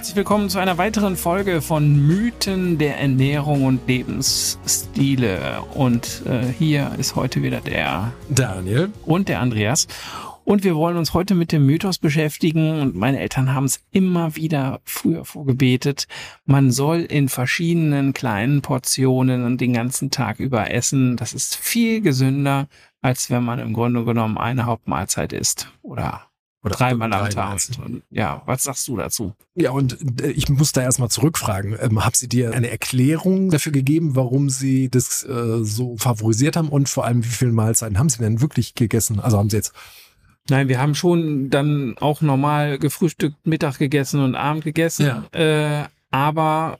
Herzlich willkommen zu einer weiteren Folge von Mythen der Ernährung und Lebensstile. Und äh, hier ist heute wieder der Daniel und der Andreas. Und wir wollen uns heute mit dem Mythos beschäftigen. Und meine Eltern haben es immer wieder früher vorgebetet. Man soll in verschiedenen kleinen Portionen und den ganzen Tag über essen. Das ist viel gesünder, als wenn man im Grunde genommen eine Hauptmahlzeit isst. Oder oder dreimal am Tag. Ja, was sagst du dazu? Ja, und äh, ich muss da erstmal zurückfragen. Ähm, haben Sie dir eine Erklärung dafür gegeben, warum Sie das äh, so favorisiert haben und vor allem wie viele Mahlzeiten haben Sie denn wirklich gegessen? Also haben Sie jetzt Nein, wir haben schon dann auch normal gefrühstückt, Mittag gegessen und Abend gegessen. Ja. Äh, aber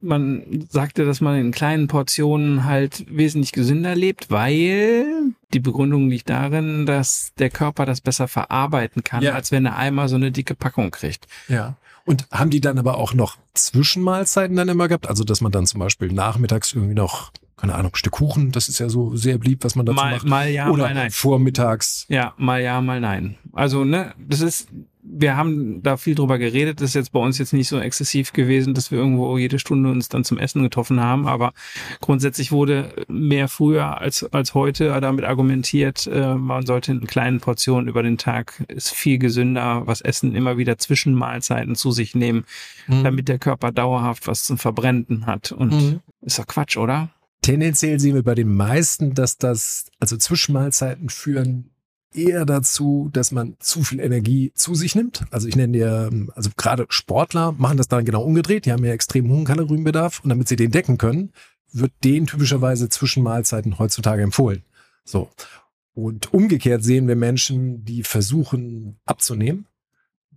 man sagte, dass man in kleinen Portionen halt wesentlich gesünder lebt, weil die Begründung liegt darin, dass der Körper das besser verarbeiten kann, ja. als wenn er einmal so eine dicke Packung kriegt. Ja. Und haben die dann aber auch noch Zwischenmahlzeiten dann immer gehabt? Also, dass man dann zum Beispiel nachmittags irgendwie noch, keine Ahnung, Stück Kuchen, das ist ja so sehr beliebt, was man dazu mal, macht. Mal ja, Oder mal nein. vormittags. Ja, mal ja, mal nein. Also, ne, das ist, wir haben da viel drüber geredet. Das ist jetzt bei uns jetzt nicht so exzessiv gewesen, dass wir irgendwo jede Stunde uns dann zum Essen getroffen haben. Aber grundsätzlich wurde mehr früher als, als heute damit argumentiert, äh, man sollte in kleinen Portionen über den Tag ist viel gesünder, was essen, immer wieder Zwischenmahlzeiten zu sich nehmen, mhm. damit der Körper dauerhaft was zum Verbrennen hat. Und mhm. ist doch Quatsch, oder? Tendenziell sehen wir bei den meisten, dass das, also Zwischenmahlzeiten führen eher dazu, dass man zu viel Energie zu sich nimmt. Also ich nenne dir, also gerade Sportler machen das dann genau umgedreht. Die haben ja extrem hohen Kalorienbedarf und damit sie den decken können, wird denen typischerweise zwischen Mahlzeiten heutzutage empfohlen. So. Und umgekehrt sehen wir Menschen, die versuchen abzunehmen,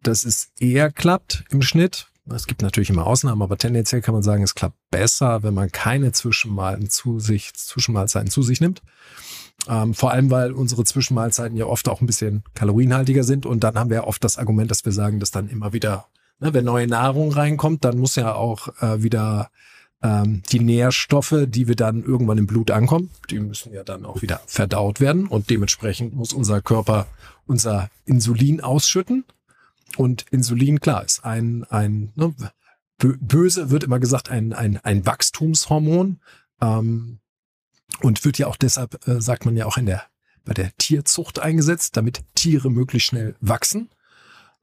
dass es eher klappt im Schnitt. Es gibt natürlich immer Ausnahmen, aber tendenziell kann man sagen, es klappt besser, wenn man keine Zwischenmahlzeiten zu sich, Zwischenmahlzeiten zu sich nimmt. Ähm, vor allem, weil unsere Zwischenmahlzeiten ja oft auch ein bisschen kalorienhaltiger sind. Und dann haben wir oft das Argument, dass wir sagen, dass dann immer wieder, ne, wenn neue Nahrung reinkommt, dann muss ja auch äh, wieder ähm, die Nährstoffe, die wir dann irgendwann im Blut ankommen, die müssen ja dann auch wieder verdaut werden. Und dementsprechend muss unser Körper unser Insulin ausschütten. Und Insulin, klar, ist ein, ein ne, böse wird immer gesagt, ein, ein, ein Wachstumshormon. Ähm, und wird ja auch deshalb, äh, sagt man ja auch in der, bei der Tierzucht eingesetzt, damit Tiere möglichst schnell wachsen.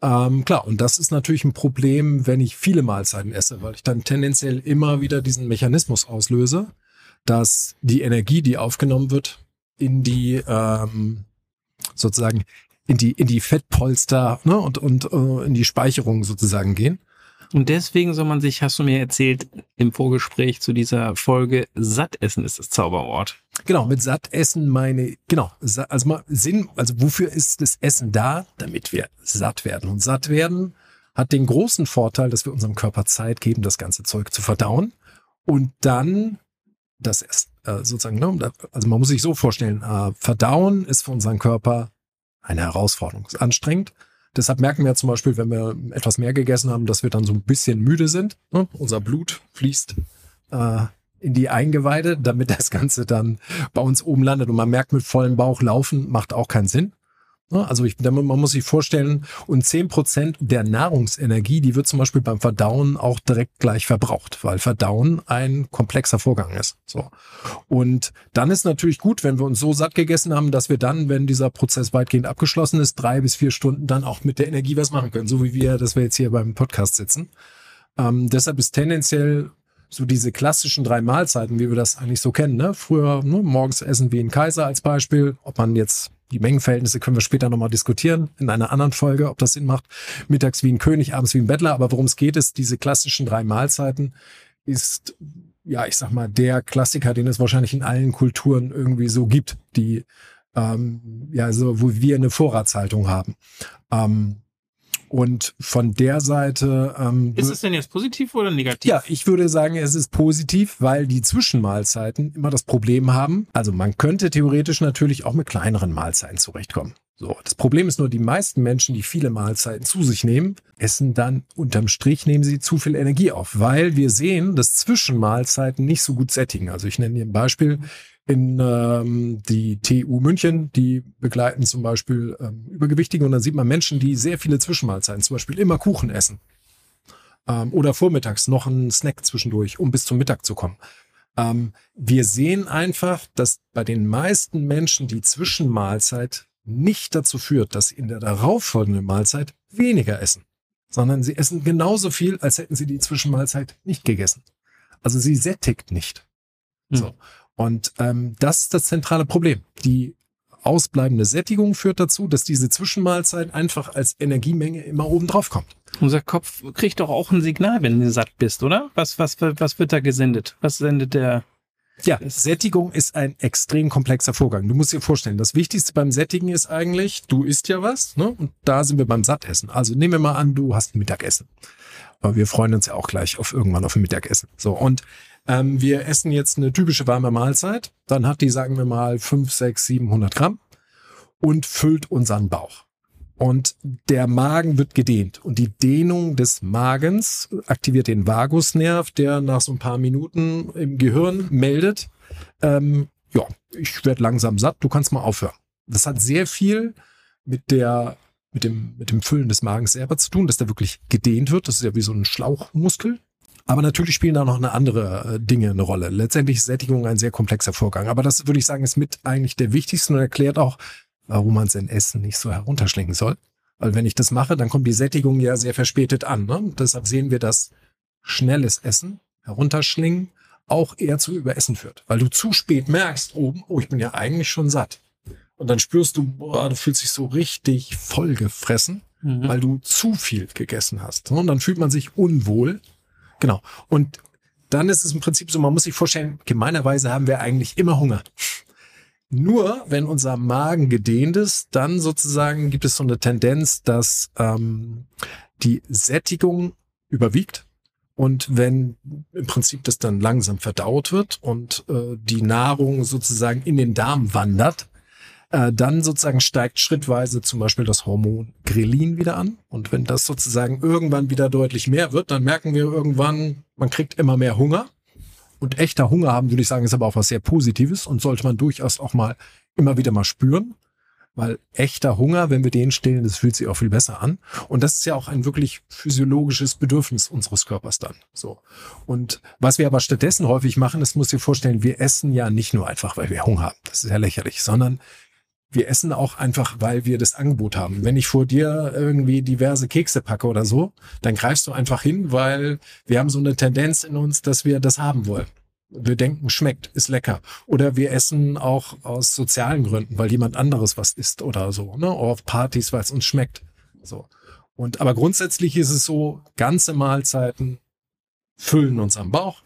Ähm, klar, und das ist natürlich ein Problem, wenn ich viele Mahlzeiten esse, weil ich dann tendenziell immer wieder diesen Mechanismus auslöse, dass die Energie, die aufgenommen wird, in die ähm, sozusagen in die in die Fettpolster ne, und und äh, in die Speicherung sozusagen gehen. Und deswegen soll man sich, hast du mir erzählt, im Vorgespräch zu dieser Folge, satt essen ist das Zauberwort. Genau, mit satt essen meine, genau, also mal Sinn, also wofür ist das Essen da? Damit wir satt werden. Und satt werden hat den großen Vorteil, dass wir unserem Körper Zeit geben, das ganze Zeug zu verdauen. Und dann das ist äh, sozusagen, ne, also man muss sich so vorstellen, äh, Verdauen ist für unseren Körper eine Herausforderung, ist anstrengend. Deshalb merken wir zum Beispiel, wenn wir etwas mehr gegessen haben, dass wir dann so ein bisschen müde sind. Ne? Unser Blut fließt äh, in die Eingeweide, damit das Ganze dann bei uns oben landet. Und man merkt, mit vollem Bauch laufen macht auch keinen Sinn. Ne? Also ich, man muss sich vorstellen, und zehn Prozent der Nahrungsenergie, die wird zum Beispiel beim Verdauen auch direkt gleich verbraucht, weil Verdauen ein komplexer Vorgang ist. So. Und dann ist natürlich gut, wenn wir uns so satt gegessen haben, dass wir dann, wenn dieser Prozess weitgehend abgeschlossen ist, drei bis vier Stunden dann auch mit der Energie was machen können, so wie wir, dass wir jetzt hier beim Podcast sitzen. Ähm, deshalb ist tendenziell so diese klassischen drei Mahlzeiten, wie wir das eigentlich so kennen. Ne? Früher ne, morgens essen wie ein Kaiser als Beispiel, ob man jetzt die Mengenverhältnisse können wir später nochmal diskutieren in einer anderen Folge, ob das Sinn macht. Mittags wie ein König, abends wie ein Bettler. Aber worum es geht, ist, diese klassischen drei Mahlzeiten ist, ja, ich sag mal, der Klassiker, den es wahrscheinlich in allen Kulturen irgendwie so gibt, die, ähm, ja, so, wo wir eine Vorratshaltung haben. Ähm, und von der Seite. Ähm, ist es denn jetzt positiv oder negativ? Ja, ich würde sagen, es ist positiv, weil die Zwischenmahlzeiten immer das Problem haben. Also man könnte theoretisch natürlich auch mit kleineren Mahlzeiten zurechtkommen. So, das Problem ist nur, die meisten Menschen, die viele Mahlzeiten zu sich nehmen, essen dann unterm Strich, nehmen sie zu viel Energie auf, weil wir sehen, dass Zwischenmahlzeiten nicht so gut sättigen. Also ich nenne hier ein Beispiel in ähm, die TU München, die begleiten zum Beispiel ähm, Übergewichtige und dann sieht man Menschen, die sehr viele Zwischenmahlzeiten, zum Beispiel immer Kuchen essen. Ähm, oder vormittags noch ein Snack zwischendurch, um bis zum Mittag zu kommen. Ähm, wir sehen einfach, dass bei den meisten Menschen die Zwischenmahlzeit nicht dazu führt, dass sie in der darauffolgenden Mahlzeit weniger essen, sondern sie essen genauso viel, als hätten sie die Zwischenmahlzeit nicht gegessen. Also sie sättigt nicht. Mhm. So. Und ähm, das ist das zentrale Problem. Die ausbleibende Sättigung führt dazu, dass diese Zwischenmahlzeit einfach als Energiemenge immer oben drauf kommt. Unser Kopf kriegt doch auch ein Signal, wenn du satt bist, oder? Was, was, was wird da gesendet? Was sendet der? Ja, Sättigung ist ein extrem komplexer Vorgang. Du musst dir vorstellen, das Wichtigste beim Sättigen ist eigentlich, du isst ja was, ne? Und da sind wir beim Sattessen. Also nehmen wir mal an, du hast ein Mittagessen. Aber wir freuen uns ja auch gleich auf irgendwann auf ein Mittagessen. So, und ähm, wir essen jetzt eine typische warme Mahlzeit. Dann hat die, sagen wir mal, 5, 6, 700 Gramm und füllt unseren Bauch. Und der Magen wird gedehnt. Und die Dehnung des Magens aktiviert den Vagusnerv, der nach so ein paar Minuten im Gehirn meldet, ähm, ja, ich werde langsam satt, du kannst mal aufhören. Das hat sehr viel mit der mit dem, mit dem Füllen des Magens selber zu tun, dass der wirklich gedehnt wird. Das ist ja wie so ein Schlauchmuskel. Aber natürlich spielen da noch eine andere äh, Dinge eine Rolle. Letztendlich ist Sättigung ein sehr komplexer Vorgang. Aber das würde ich sagen, ist mit eigentlich der wichtigste und erklärt auch, warum man sein Essen nicht so herunterschlingen soll. Weil wenn ich das mache, dann kommt die Sättigung ja sehr verspätet an. Ne? Deshalb sehen wir, dass schnelles Essen, herunterschlingen, auch eher zu Überessen führt. Weil du zu spät merkst, oben, oh, ich bin ja eigentlich schon satt. Und dann spürst du, boah, du fühlst dich so richtig vollgefressen, mhm. weil du zu viel gegessen hast. Und dann fühlt man sich unwohl. Genau. Und dann ist es im Prinzip so, man muss sich vorstellen, gemeinerweise haben wir eigentlich immer Hunger. Nur wenn unser Magen gedehnt ist, dann sozusagen gibt es so eine Tendenz, dass ähm, die Sättigung überwiegt. Und wenn im Prinzip das dann langsam verdaut wird und äh, die Nahrung sozusagen in den Darm wandert, äh, dann sozusagen steigt schrittweise zum Beispiel das Hormon Grelin wieder an. Und wenn das sozusagen irgendwann wieder deutlich mehr wird, dann merken wir irgendwann, man kriegt immer mehr Hunger. Und echter Hunger haben, würde ich sagen, ist aber auch was sehr Positives und sollte man durchaus auch mal immer wieder mal spüren. Weil echter Hunger, wenn wir den stillen, das fühlt sich auch viel besser an. Und das ist ja auch ein wirklich physiologisches Bedürfnis unseres Körpers dann. So. Und was wir aber stattdessen häufig machen, das muss ich vorstellen, wir essen ja nicht nur einfach, weil wir Hunger haben. Das ist ja lächerlich, sondern wir essen auch einfach, weil wir das Angebot haben. Wenn ich vor dir irgendwie diverse Kekse packe oder so, dann greifst du einfach hin, weil wir haben so eine Tendenz in uns, dass wir das haben wollen. Wir denken, schmeckt, ist lecker. Oder wir essen auch aus sozialen Gründen, weil jemand anderes was isst oder so, ne? Oder auf Partys, weil es uns schmeckt. So. Und aber grundsätzlich ist es so, ganze Mahlzeiten füllen uns am Bauch,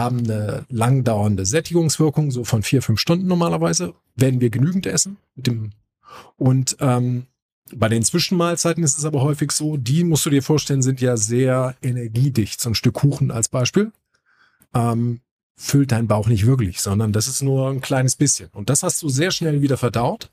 haben eine langdauernde Sättigungswirkung, so von vier, fünf Stunden normalerweise, wenn wir genügend essen. Mit dem und ähm, bei den Zwischenmahlzeiten ist es aber häufig so, die musst du dir vorstellen, sind ja sehr energiedicht. So ein Stück Kuchen als Beispiel ähm, füllt dein Bauch nicht wirklich, sondern das ist nur ein kleines bisschen. Und das hast du sehr schnell wieder verdaut.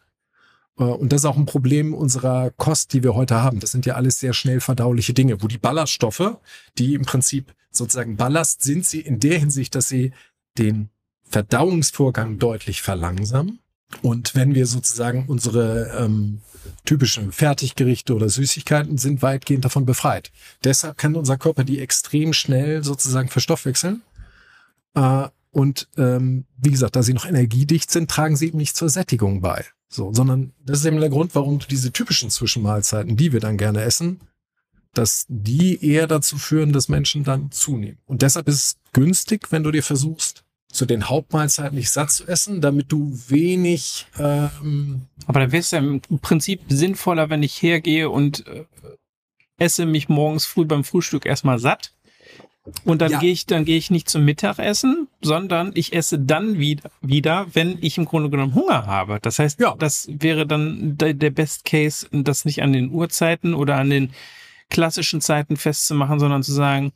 Äh, und das ist auch ein Problem unserer Kost, die wir heute haben. Das sind ja alles sehr schnell verdauliche Dinge, wo die Ballaststoffe, die im Prinzip sozusagen Ballast sind, sie in der Hinsicht, dass sie den Verdauungsvorgang deutlich verlangsamen. Und wenn wir sozusagen unsere ähm, typischen Fertiggerichte oder Süßigkeiten sind weitgehend davon befreit. Deshalb kann unser Körper die extrem schnell sozusagen verstoffwechseln. Äh, und ähm, wie gesagt, da sie noch energiedicht sind, tragen sie eben nicht zur Sättigung bei. So, sondern das ist eben der Grund, warum du diese typischen Zwischenmahlzeiten, die wir dann gerne essen, dass die eher dazu führen, dass Menschen dann zunehmen. Und deshalb ist es günstig, wenn du dir versuchst, zu den Hauptmahlzeiten nicht satt zu essen, damit du wenig. Ähm Aber dann wäre es ja im Prinzip sinnvoller, wenn ich hergehe und äh, esse mich morgens früh beim Frühstück erstmal satt. Und dann ja. gehe ich, dann gehe ich nicht zum Mittagessen, sondern ich esse dann wieder, wieder, wenn ich im Grunde genommen Hunger habe. Das heißt, ja. das wäre dann der, der Best Case, das nicht an den Uhrzeiten oder an den klassischen Zeiten festzumachen, sondern zu sagen,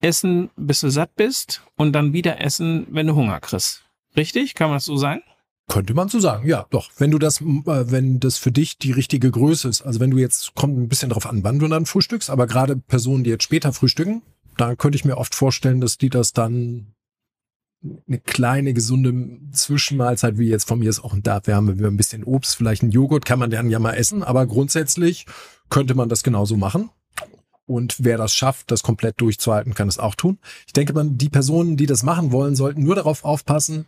essen, bis du satt bist und dann wieder essen, wenn du Hunger kriegst. Richtig? Kann man das so sagen? Könnte man so sagen, ja, doch. Wenn du das, äh, wenn das für dich die richtige Größe ist, also wenn du jetzt, kommt ein bisschen darauf an, wann du dann frühstückst, aber gerade Personen, die jetzt später frühstücken, da könnte ich mir oft vorstellen, dass die das dann eine kleine gesunde Zwischenmahlzeit, wie jetzt von mir ist auch ein Dart, wir haben ein bisschen Obst, vielleicht ein Joghurt, kann man dann ja mal essen, aber grundsätzlich könnte man das genauso machen. Und wer das schafft, das komplett durchzuhalten, kann es auch tun. Ich denke, man, die Personen, die das machen wollen, sollten nur darauf aufpassen,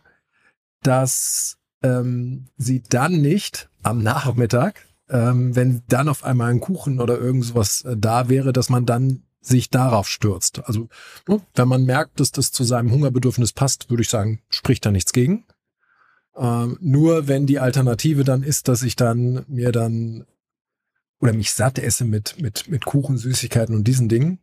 dass ähm, sie dann nicht am Nachmittag, ähm, wenn dann auf einmal ein Kuchen oder irgend sowas äh, da wäre, dass man dann sich darauf stürzt. Also ne, wenn man merkt, dass das zu seinem Hungerbedürfnis passt, würde ich sagen, spricht da nichts gegen. Ähm, nur wenn die Alternative dann ist, dass ich dann mir dann oder mich satt esse mit, mit, mit Kuchen, Süßigkeiten und diesen Dingen,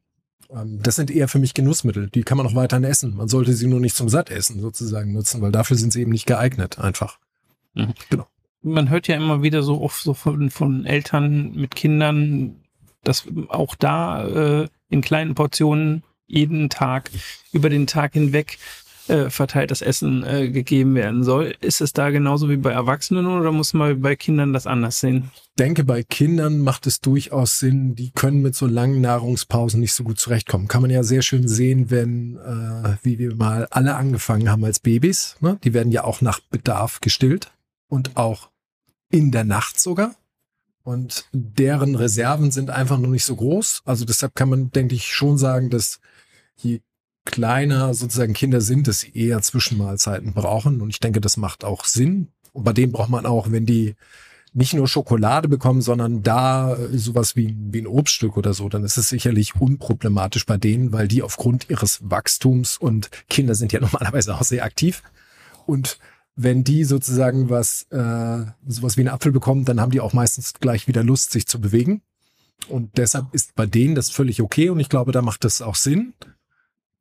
ähm, das sind eher für mich Genussmittel. Die kann man auch weiterhin essen. Man sollte sie nur nicht zum Sattessen sozusagen nutzen, weil dafür sind sie eben nicht geeignet, einfach. Mhm. Genau. Man hört ja immer wieder so oft so von, von Eltern mit Kindern, dass auch da äh, in kleinen Portionen jeden Tag über den Tag hinweg äh, verteiltes Essen äh, gegeben werden soll. Ist es da genauso wie bei Erwachsenen oder muss man bei Kindern das anders sehen? Ich denke, bei Kindern macht es durchaus Sinn, die können mit so langen Nahrungspausen nicht so gut zurechtkommen. Kann man ja sehr schön sehen, wenn, äh, wie wir mal alle angefangen haben als Babys. Ne? Die werden ja auch nach Bedarf gestillt und auch in der Nacht sogar. Und deren Reserven sind einfach noch nicht so groß. Also deshalb kann man, denke ich, schon sagen, dass je kleiner sozusagen Kinder sind, dass sie eher Zwischenmahlzeiten brauchen. Und ich denke, das macht auch Sinn. Und bei denen braucht man auch, wenn die nicht nur Schokolade bekommen, sondern da sowas wie, wie ein Obststück oder so, dann ist es sicherlich unproblematisch bei denen, weil die aufgrund ihres Wachstums und Kinder sind ja normalerweise auch sehr aktiv. Und wenn die sozusagen was, äh, sowas wie einen Apfel bekommen, dann haben die auch meistens gleich wieder Lust, sich zu bewegen. Und deshalb ist bei denen das völlig okay und ich glaube, da macht das auch Sinn.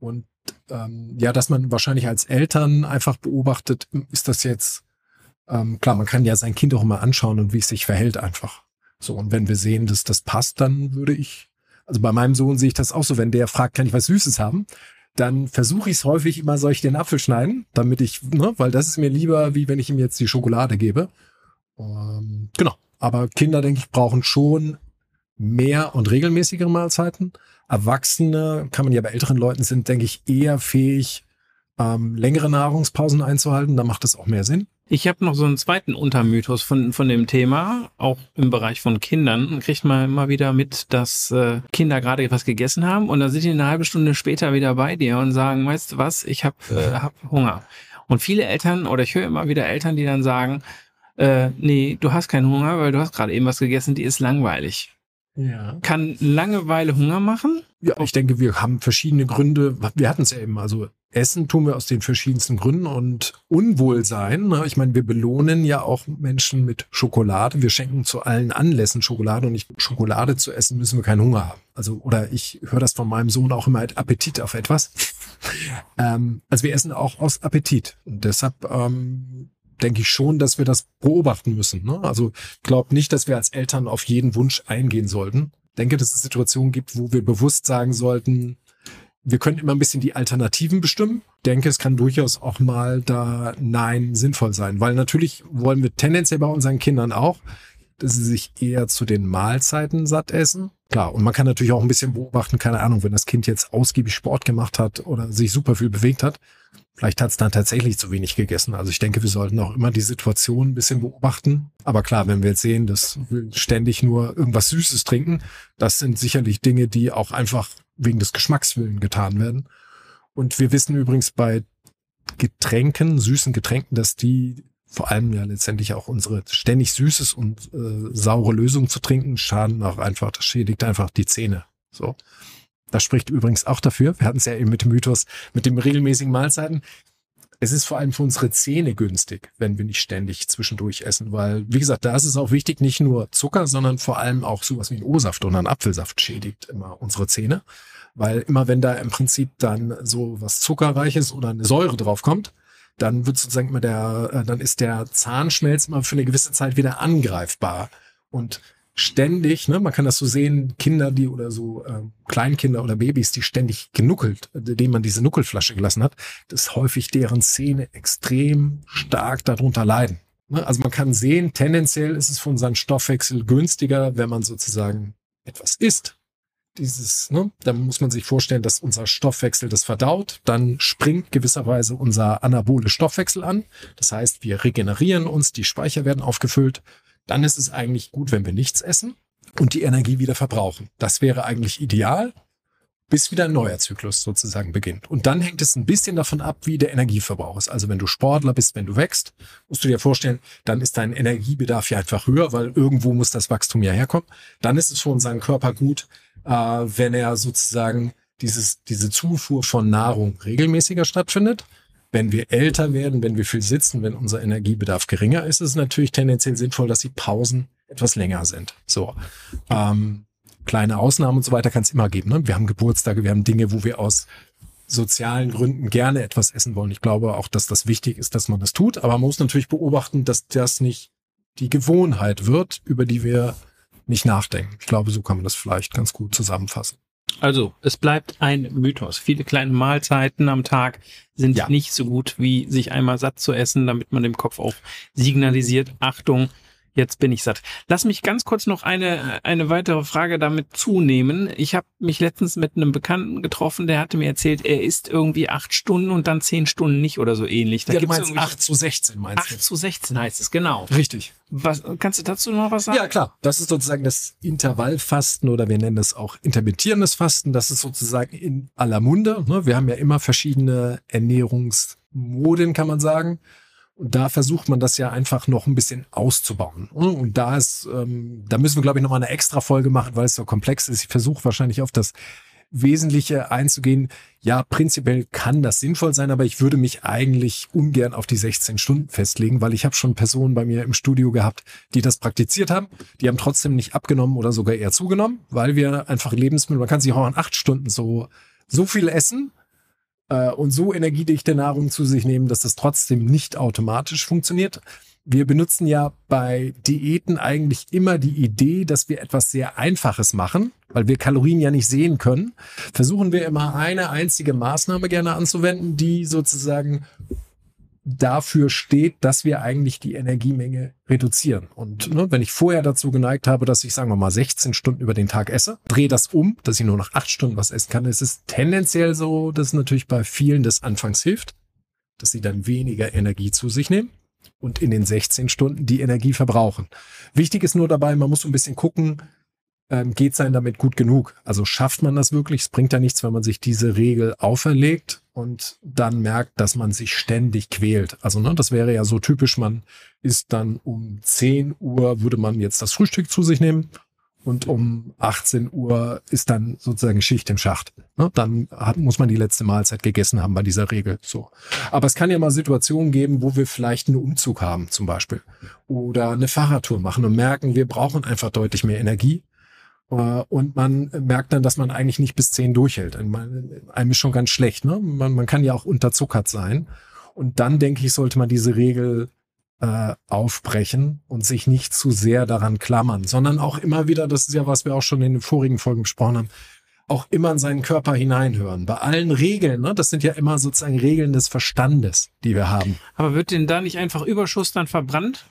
Und ähm, ja, dass man wahrscheinlich als Eltern einfach beobachtet, ist das jetzt, ähm, klar, man kann ja sein Kind auch mal anschauen und wie es sich verhält einfach. So, und wenn wir sehen, dass das passt, dann würde ich, also bei meinem Sohn sehe ich das auch so, wenn der fragt, kann ich was Süßes haben? Dann versuche ich es häufig immer, soll ich den Apfel schneiden, damit ich, ne, weil das ist mir lieber, wie wenn ich ihm jetzt die Schokolade gebe. Ähm, genau. Aber Kinder, denke ich, brauchen schon mehr und regelmäßigere Mahlzeiten. Erwachsene, kann man ja bei älteren Leuten sind, denke ich, eher fähig, ähm, längere Nahrungspausen einzuhalten. Da macht es auch mehr Sinn. Ich habe noch so einen zweiten Untermythos von, von dem Thema, auch im Bereich von Kindern. Kriegt man immer wieder mit, dass äh, Kinder gerade etwas gegessen haben und dann sind die eine halbe Stunde später wieder bei dir und sagen, weißt du was, ich habe äh, hab Hunger. Und viele Eltern, oder ich höre immer wieder Eltern, die dann sagen, äh, nee, du hast keinen Hunger, weil du hast gerade eben was gegessen, die ist langweilig. Ja. Kann Langeweile Hunger machen? Ja, ich denke, wir haben verschiedene Gründe. Wir hatten es ja eben. Also Essen tun wir aus den verschiedensten Gründen und Unwohlsein. Ne? Ich meine, wir belohnen ja auch Menschen mit Schokolade. Wir schenken zu allen Anlässen Schokolade und nicht Schokolade zu essen müssen wir keinen Hunger haben. Also oder ich höre das von meinem Sohn auch immer Appetit auf etwas. ähm, also wir essen auch aus Appetit und deshalb ähm, denke ich schon, dass wir das beobachten müssen. Ne? Also glaube nicht, dass wir als Eltern auf jeden Wunsch eingehen sollten. Denke, dass es Situationen gibt, wo wir bewusst sagen sollten, wir können immer ein bisschen die Alternativen bestimmen. Denke, es kann durchaus auch mal da Nein sinnvoll sein, weil natürlich wollen wir tendenziell bei unseren Kindern auch, dass sie sich eher zu den Mahlzeiten satt essen. Klar, und man kann natürlich auch ein bisschen beobachten, keine Ahnung, wenn das Kind jetzt ausgiebig Sport gemacht hat oder sich super viel bewegt hat, Vielleicht hat es dann tatsächlich zu wenig gegessen. Also ich denke, wir sollten auch immer die Situation ein bisschen beobachten. Aber klar, wenn wir jetzt sehen, dass wir ständig nur irgendwas Süßes trinken, das sind sicherlich Dinge, die auch einfach wegen des Geschmackswillen getan werden. Und wir wissen übrigens bei Getränken, süßen Getränken, dass die vor allem ja letztendlich auch unsere ständig süßes und äh, saure Lösung zu trinken, schaden auch einfach, das schädigt einfach die Zähne. So. Das spricht übrigens auch dafür. Wir hatten es ja eben mit dem Mythos, mit dem regelmäßigen Mahlzeiten. Es ist vor allem für unsere Zähne günstig, wenn wir nicht ständig zwischendurch essen, weil, wie gesagt, da ist es auch wichtig, nicht nur Zucker, sondern vor allem auch sowas wie ein O-Saft oder ein Apfelsaft schädigt immer unsere Zähne. Weil immer wenn da im Prinzip dann so was Zuckerreiches oder eine Säure draufkommt, dann wird sozusagen immer der, äh, dann ist der Zahnschmelz immer für eine gewisse Zeit wieder angreifbar. Und ständig, ne, man kann das so sehen, Kinder, die oder so äh, Kleinkinder oder Babys, die ständig genuckelt, denen man diese Nuckelflasche gelassen hat, dass häufig deren Zähne extrem stark darunter leiden. Ne? Also man kann sehen, tendenziell ist es für unseren Stoffwechsel günstiger, wenn man sozusagen etwas isst. Dieses, ne, da muss man sich vorstellen, dass unser Stoffwechsel das verdaut, dann springt gewisserweise unser anabole Stoffwechsel an. Das heißt, wir regenerieren uns, die Speicher werden aufgefüllt dann ist es eigentlich gut, wenn wir nichts essen. und die Energie wieder verbrauchen. Das wäre eigentlich ideal, bis wieder ein neuer Zyklus sozusagen beginnt. Und dann hängt es ein bisschen davon ab, wie der Energieverbrauch ist. Also wenn du Sportler bist, wenn du wächst, musst du dir vorstellen, dann ist dein Energiebedarf ja einfach höher, weil irgendwo muss das Wachstum ja herkommen. Dann ist es für unseren Körper gut, äh, wenn er sozusagen dieses, diese Zufuhr von Nahrung regelmäßiger stattfindet. Wenn wir älter werden, wenn wir viel sitzen, wenn unser Energiebedarf geringer ist, ist es natürlich tendenziell sinnvoll, dass die Pausen etwas länger sind. So. Ähm, kleine Ausnahmen und so weiter kann es immer geben. Ne? Wir haben Geburtstage, wir haben Dinge, wo wir aus sozialen Gründen gerne etwas essen wollen. Ich glaube auch, dass das wichtig ist, dass man das tut. Aber man muss natürlich beobachten, dass das nicht die Gewohnheit wird, über die wir nicht nachdenken. Ich glaube, so kann man das vielleicht ganz gut zusammenfassen. Also, es bleibt ein Mythos. Viele kleine Mahlzeiten am Tag sind ja. nicht so gut, wie sich einmal satt zu essen, damit man dem Kopf auch signalisiert, Achtung, Jetzt bin ich satt. Lass mich ganz kurz noch eine, eine weitere Frage damit zunehmen. Ich habe mich letztens mit einem Bekannten getroffen, der hatte mir erzählt, er isst irgendwie acht Stunden und dann zehn Stunden nicht oder so ähnlich. Da ja, du meinst acht zu sechzehn, meinst 8 du? Acht zu sechzehn heißt es, genau. Richtig. Was, kannst du dazu noch was sagen? Ja, klar. Das ist sozusagen das Intervallfasten oder wir nennen es auch intermittierendes Fasten. Das ist sozusagen in aller Munde. Ne? Wir haben ja immer verschiedene Ernährungsmoden, kann man sagen. Und da versucht man das ja einfach noch ein bisschen auszubauen. Und da ist, ähm, da müssen wir, glaube ich, nochmal eine extra Folge machen, weil es so komplex ist. Ich versuche wahrscheinlich auf das Wesentliche einzugehen. Ja, prinzipiell kann das sinnvoll sein, aber ich würde mich eigentlich ungern auf die 16 Stunden festlegen, weil ich habe schon Personen bei mir im Studio gehabt, die das praktiziert haben. Die haben trotzdem nicht abgenommen oder sogar eher zugenommen, weil wir einfach Lebensmittel, man kann sich auch in acht Stunden so, so viel essen äh, und so energiedichte Nahrung zu sich nehmen, dass das trotzdem nicht automatisch funktioniert. Wir benutzen ja bei Diäten eigentlich immer die Idee, dass wir etwas sehr Einfaches machen, weil wir Kalorien ja nicht sehen können. Versuchen wir immer eine einzige Maßnahme gerne anzuwenden, die sozusagen dafür steht, dass wir eigentlich die Energiemenge reduzieren. Und ne, wenn ich vorher dazu geneigt habe, dass ich, sagen wir mal, 16 Stunden über den Tag esse, drehe das um, dass ich nur noch 8 Stunden was essen kann. Es ist tendenziell so, dass natürlich bei vielen des Anfangs hilft, dass sie dann weniger Energie zu sich nehmen und in den 16 Stunden die Energie verbrauchen. Wichtig ist nur dabei, man muss so ein bisschen gucken, ähm, geht sein damit gut genug? Also schafft man das wirklich? Es bringt ja nichts, wenn man sich diese Regel auferlegt und dann merkt, dass man sich ständig quält. Also ne, das wäre ja so typisch, man ist dann um 10 Uhr, würde man jetzt das Frühstück zu sich nehmen und um 18 Uhr ist dann sozusagen Schicht im Schacht. Ne? Dann hat, muss man die letzte Mahlzeit gegessen haben bei dieser Regel. So. Aber es kann ja mal Situationen geben, wo wir vielleicht einen Umzug haben zum Beispiel oder eine Fahrradtour machen und merken, wir brauchen einfach deutlich mehr Energie und man merkt dann, dass man eigentlich nicht bis zehn durchhält. Einem ist schon ganz schlecht. Ne? Man, man kann ja auch unterzuckert sein. Und dann, denke ich, sollte man diese Regel äh, aufbrechen und sich nicht zu sehr daran klammern, sondern auch immer wieder, das ist ja, was wir auch schon in den vorigen Folgen besprochen haben, auch immer in seinen Körper hineinhören. Bei allen Regeln, ne, das sind ja immer sozusagen Regeln des Verstandes, die wir haben. Aber wird denn da nicht einfach Überschuss dann verbrannt?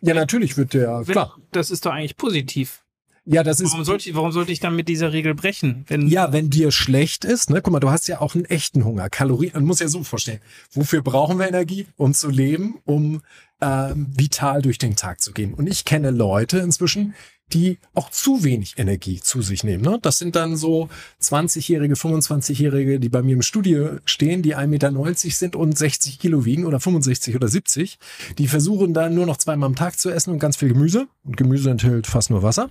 Ja, natürlich wird der, Wenn, klar. Das ist doch eigentlich positiv. Ja, das ist. Warum sollte, ich, warum sollte ich dann mit dieser Regel brechen? Wenn ja, wenn dir schlecht ist, ne, guck mal, du hast ja auch einen echten Hunger. Kalorien, man muss ja so vorstellen. Wofür brauchen wir Energie? Um zu leben, um äh, vital durch den Tag zu gehen. Und ich kenne Leute inzwischen, die auch zu wenig Energie zu sich nehmen. Ne? Das sind dann so 20-Jährige, 25-Jährige, die bei mir im Studio stehen, die 1,90 Meter sind und 60 Kilo wiegen oder 65 oder 70. Die versuchen dann nur noch zweimal am Tag zu essen und ganz viel Gemüse. Und Gemüse enthält fast nur Wasser.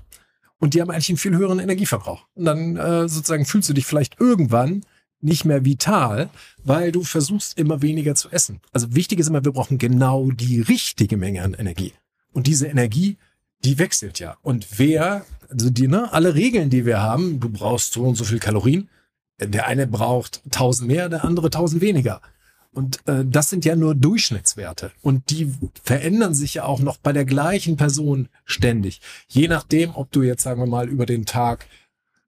Und die haben eigentlich einen viel höheren Energieverbrauch. Und dann äh, sozusagen fühlst du dich vielleicht irgendwann nicht mehr vital, weil du versuchst immer weniger zu essen. Also wichtig ist immer, wir brauchen genau die richtige Menge an Energie. Und diese Energie, die wechselt ja. Und wer, also die, ne, alle Regeln, die wir haben, du brauchst so und so viel Kalorien. Der eine braucht 1000 mehr, der andere 1000 weniger. Und äh, das sind ja nur Durchschnittswerte. Und die verändern sich ja auch noch bei der gleichen Person ständig. Je nachdem, ob du jetzt, sagen wir mal, über den Tag,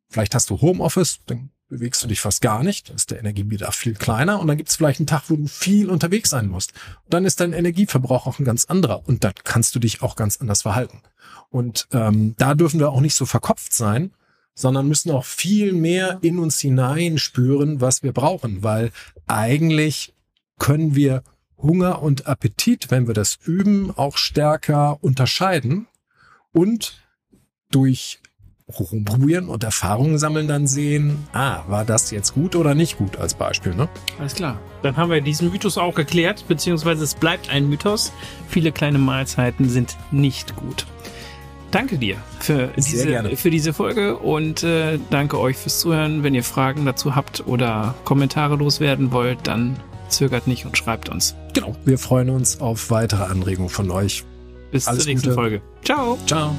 vielleicht hast du Homeoffice, dann bewegst du dich fast gar nicht, dann ist der Energiebedarf viel kleiner und dann gibt es vielleicht einen Tag, wo du viel unterwegs sein musst. Und dann ist dein Energieverbrauch auch ein ganz anderer und dann kannst du dich auch ganz anders verhalten. Und ähm, da dürfen wir auch nicht so verkopft sein, sondern müssen auch viel mehr in uns hinein spüren, was wir brauchen, weil eigentlich können wir Hunger und Appetit, wenn wir das üben, auch stärker unterscheiden und durch rumprobieren und Erfahrungen sammeln, dann sehen, ah, war das jetzt gut oder nicht gut als Beispiel, ne? Alles klar. Dann haben wir diesen Mythos auch geklärt, beziehungsweise es bleibt ein Mythos. Viele kleine Mahlzeiten sind nicht gut. Danke dir für diese, für diese Folge und äh, danke euch fürs Zuhören. Wenn ihr Fragen dazu habt oder Kommentare loswerden wollt, dann zögert nicht und schreibt uns. Genau. Wir freuen uns auf weitere Anregungen von euch. Bis Alles zur nächsten Gute. Folge. Ciao. Ciao.